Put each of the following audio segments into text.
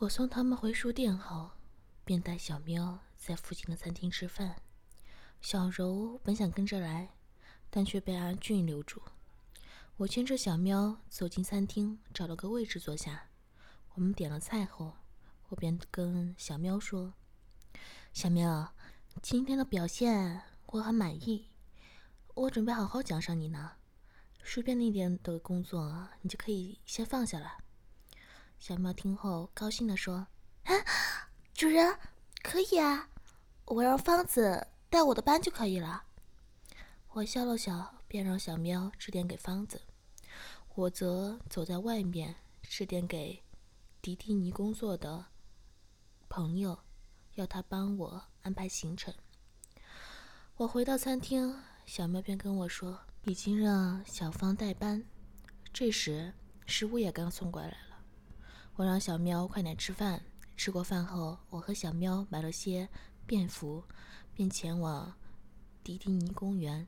我送他们回书店后，便带小喵在附近的餐厅吃饭。小柔本想跟着来，但却被阿俊留住。我牵着小喵走进餐厅，找了个位置坐下。我们点了菜后，我便跟小喵说：“小喵，今天的表现我很满意，我准备好好奖赏你呢。书店那点的工作，你就可以先放下了。”小喵听后高兴地说：“啊，主人，可以啊，我让方子带我的班就可以了。”我笑了笑，便让小喵指点给方子，我则走在外面指点给迪迪尼工作的朋友，要他帮我安排行程。我回到餐厅，小喵便跟我说：“已经让小芳代班。”这时，食物也刚送过来。我让小喵快点吃饭。吃过饭后，我和小喵买了些便服，便前往迪迪尼公园。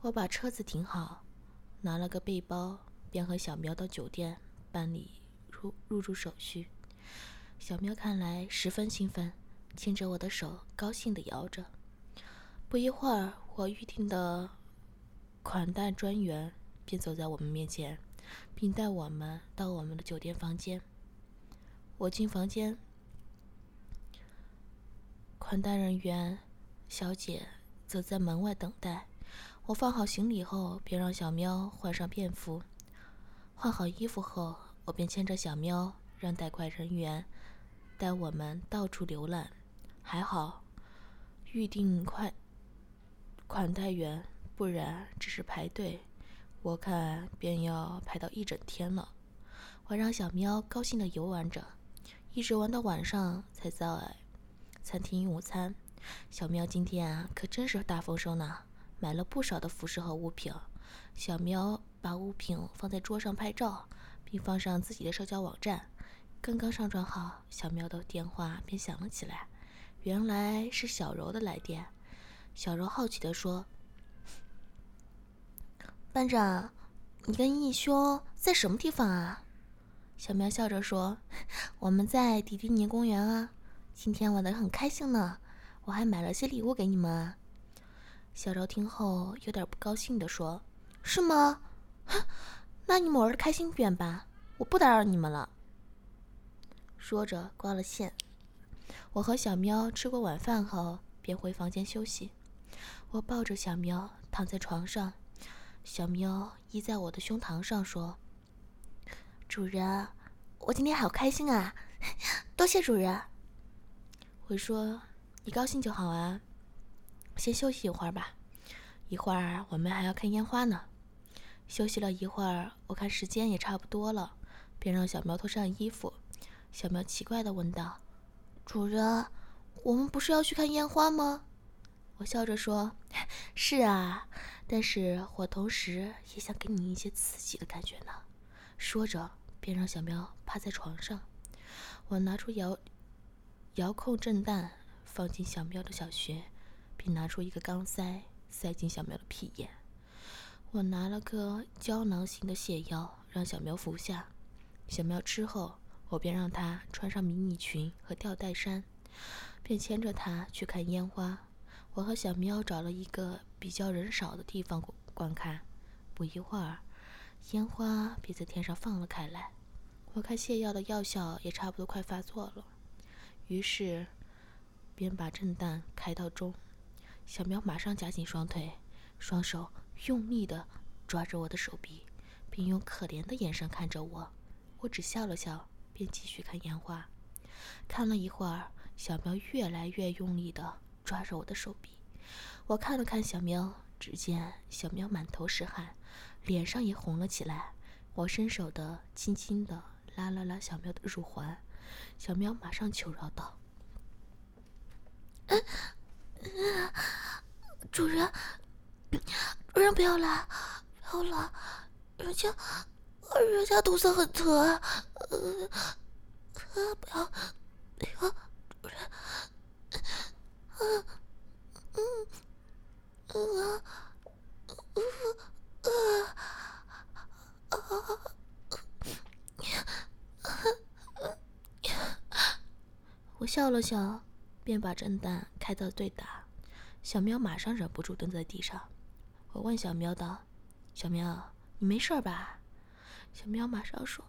我把车子停好，拿了个背包，便和小喵到酒店办理入入住手续。小喵看来十分兴奋，牵着我的手，高兴地摇着。不一会儿，我预定的款待专员便走在我们面前。并带我们到我们的酒店房间。我进房间，款待人员小姐则在门外等待。我放好行李后，便让小喵换上便服。换好衣服后，我便牵着小喵，让带款人员带我们到处浏览。还好，预定快款待员，不然只是排队。我看便要排到一整天了。我让小喵高兴地游玩着，一直玩到晚上才在餐厅用午餐。小喵今天啊，可真是大丰收呢，买了不少的服饰和物品。小喵把物品放在桌上拍照，并放上自己的社交网站。刚刚上传好，小喵的电话便响了起来，原来是小柔的来电。小柔好奇地说。班长，你跟义兄在什么地方啊？小喵笑着说：“我们在迪迪尼公园啊，今天玩的很开心呢。我还买了些礼物给你们。”小柔听后有点不高兴的说：“是吗？那你们玩的开心点吧，我不打扰你们了。”说着挂了线。我和小喵吃过晚饭后便回房间休息。我抱着小喵躺在床上。小喵依在我的胸膛上说：“主人，我今天好开心啊！多谢主人。”我说：“你高兴就好啊，先休息一会儿吧，一会儿我们还要看烟花呢。”休息了一会儿，我看时间也差不多了，便让小喵脱上衣服。小喵奇怪的问道：“主人，我们不是要去看烟花吗？”我笑着说：“是啊，但是我同时也想给你一些刺激的感觉呢。”说着，便让小喵趴在床上。我拿出遥遥控震弹放进小喵的小穴，并拿出一个钢塞塞进小喵的屁眼。我拿了个胶囊型的泻药让小喵服下。小喵吃后，我便让它穿上迷你裙和吊带衫，便牵着它去看烟花。我和小喵找了一个比较人少的地方观看，不一会儿，烟花便在天上放了开来。我看泻药的药效也差不多快发作了，于是便把震弹开到中。小喵马上夹紧双腿，双手用力地抓着我的手臂，并用可怜的眼神看着我。我只笑了笑，便继续看烟花。看了一会儿，小喵越来越用力地。抓着我的手臂，我看了看小喵，只见小喵满头是汗，脸上也红了起来。我伸手的轻轻的拉了拉小喵的乳环，小喵马上求饶道：“主人，主人不要拉，不要拉，人家，人家肚子很疼，呃，不要，不要，主人，我笑了笑，便把震蛋开到对打。小喵马上忍不住蹲在地上。我问小喵道：“小喵，你没事吧？”小喵马上说：“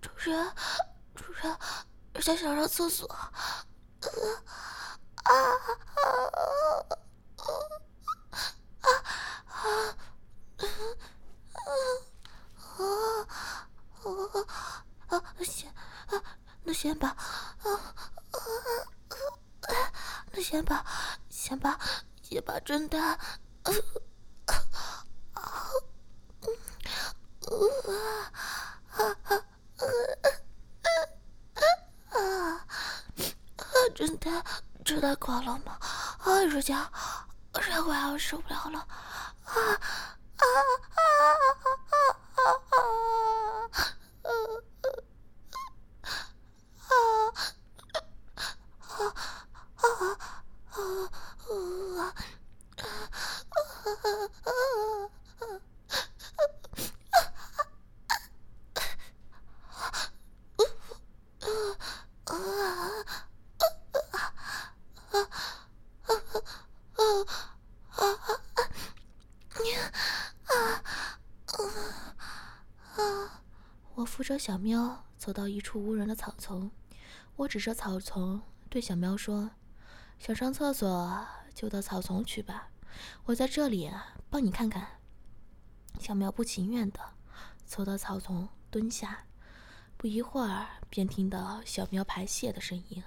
主人，主人，人家想上厕所。”啊啊！先把，啊啊啊！那先把，先把，先把针蛋，啊啊啊啊啊啊！真的真的垮了吗？啊，人家，人家快要受不了了，啊啊啊啊啊！我扶着小喵走到一处无人的草丛，我指着草丛对小喵说：“想上厕所就到草丛去吧，我在这里帮你看看。”小喵不情愿的走到草丛蹲下，不一会儿便听到小喵排泄的声音。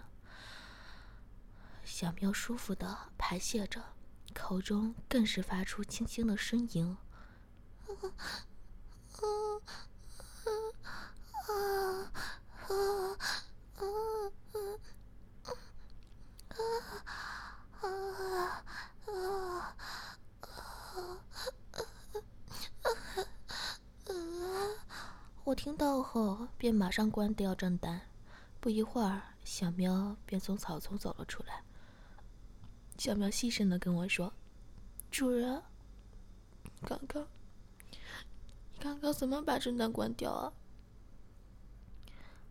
小喵舒服的排泄着，口中更是发出轻轻的呻吟。我听到后便马上关掉账单，不一会儿，小喵便从草丛走了出来。小喵细声的跟我说：“主人，刚刚，你刚刚怎么把账单关掉啊？”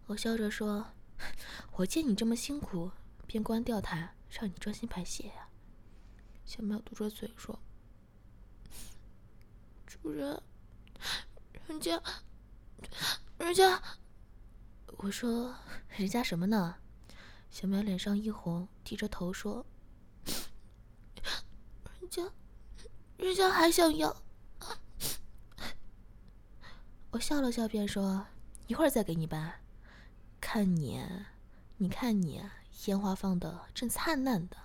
我笑着说：“我见你这么辛苦，便关掉它，让你专心排泄呀。”小喵嘟着嘴说：“主人，人家，人家……”我说：“人家什么呢？”小喵脸上一红，低着头说：“人家，人家还想要。”我笑了笑，便说：“一会儿再给你吧。”看你，你看你，烟花放的正灿烂的。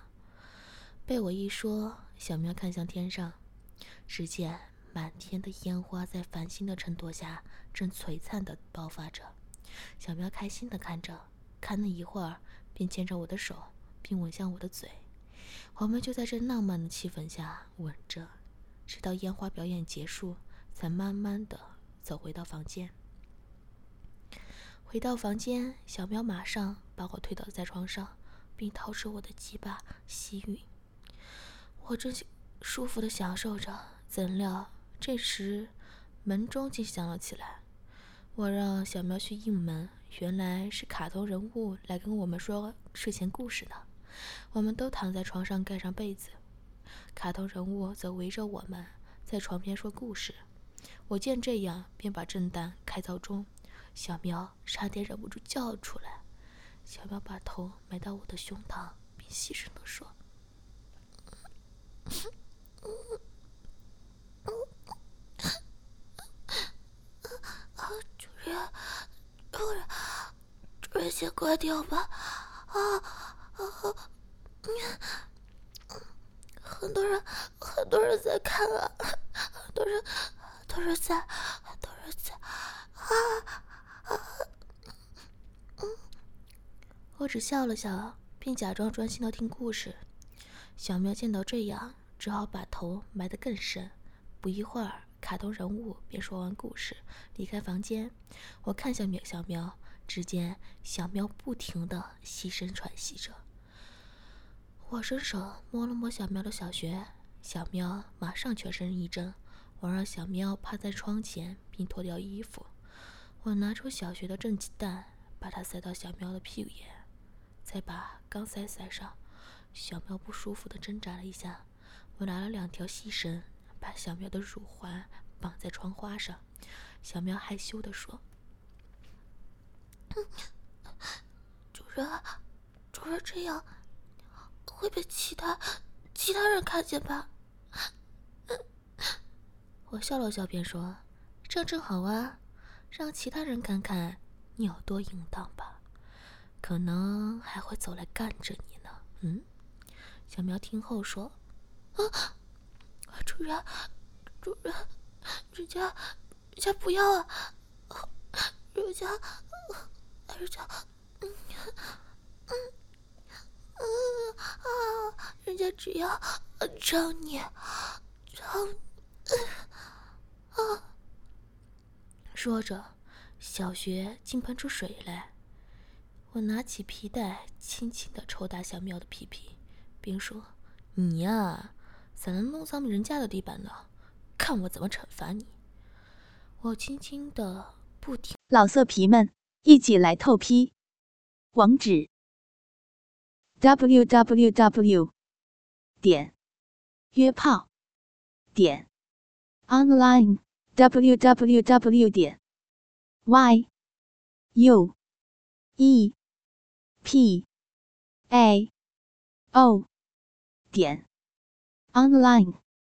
被我一说，小喵看向天上，只见满天的烟花在繁星的衬托下，正璀璨的爆发着。小喵开心的看着，看了一会儿，便牵着我的手，并吻向我的嘴。我们就在这浪漫的气氛下吻着，直到烟花表演结束，才慢慢的走回到房间。回到房间，小喵马上把我推倒在床上，并掏出我的鸡巴吸吮。我正舒服的享受着，怎料这时门钟竟响了起来。我让小喵去应门，原来是卡通人物来跟我们说睡前故事呢。我们都躺在床上盖上被子，卡通人物则围着我们在床边说故事。我见这样，便把震蛋开到中。小苗差点忍不住叫出来。小苗把头埋到我的胸膛，并细声的说：“主人，主人，主人先关掉吧。啊啊！很多人，很多人在看啊，好多人，好多人在，好多人在啊啊！嗯，我只笑了笑，并假装专心的听故事。小喵见到这样，只好把头埋得更深。不一会儿，卡通人物便说完故事，离开房间。我看向喵小喵，只见小喵不停的细声喘息着。我伸手摸了摸小喵的小穴，小喵马上全身一震。我让小喵趴在窗前，并脱掉衣服。我拿出小穴的正鸡蛋，把它塞到小喵的屁股眼，再把钢塞塞上。小喵不舒服的挣扎了一下，我拿了两条细绳，把小喵的乳环绑在窗花上。小喵害羞的说：“主人，主人这样会被其他其他人看见吧？”我笑了笑，便说：“这样正好啊，让其他人看看你有多淫荡吧，可能还会走来干着你呢。”嗯。小喵听后说：“啊，主人，主人，人家，人家不要啊，人家，人家，嗯，嗯，啊，人家只要找你，找，啊。”说着，小穴竟喷出水来。我拿起皮带，轻轻的抽打小喵的屁屁。并说：“你呀，咋能弄脏人家的地板呢？看我怎么惩罚你！”我轻轻的不停。老色皮们，一起来透批！网址：w w w. 点约炮点 online w w w. 点 y u e p a o。点 online。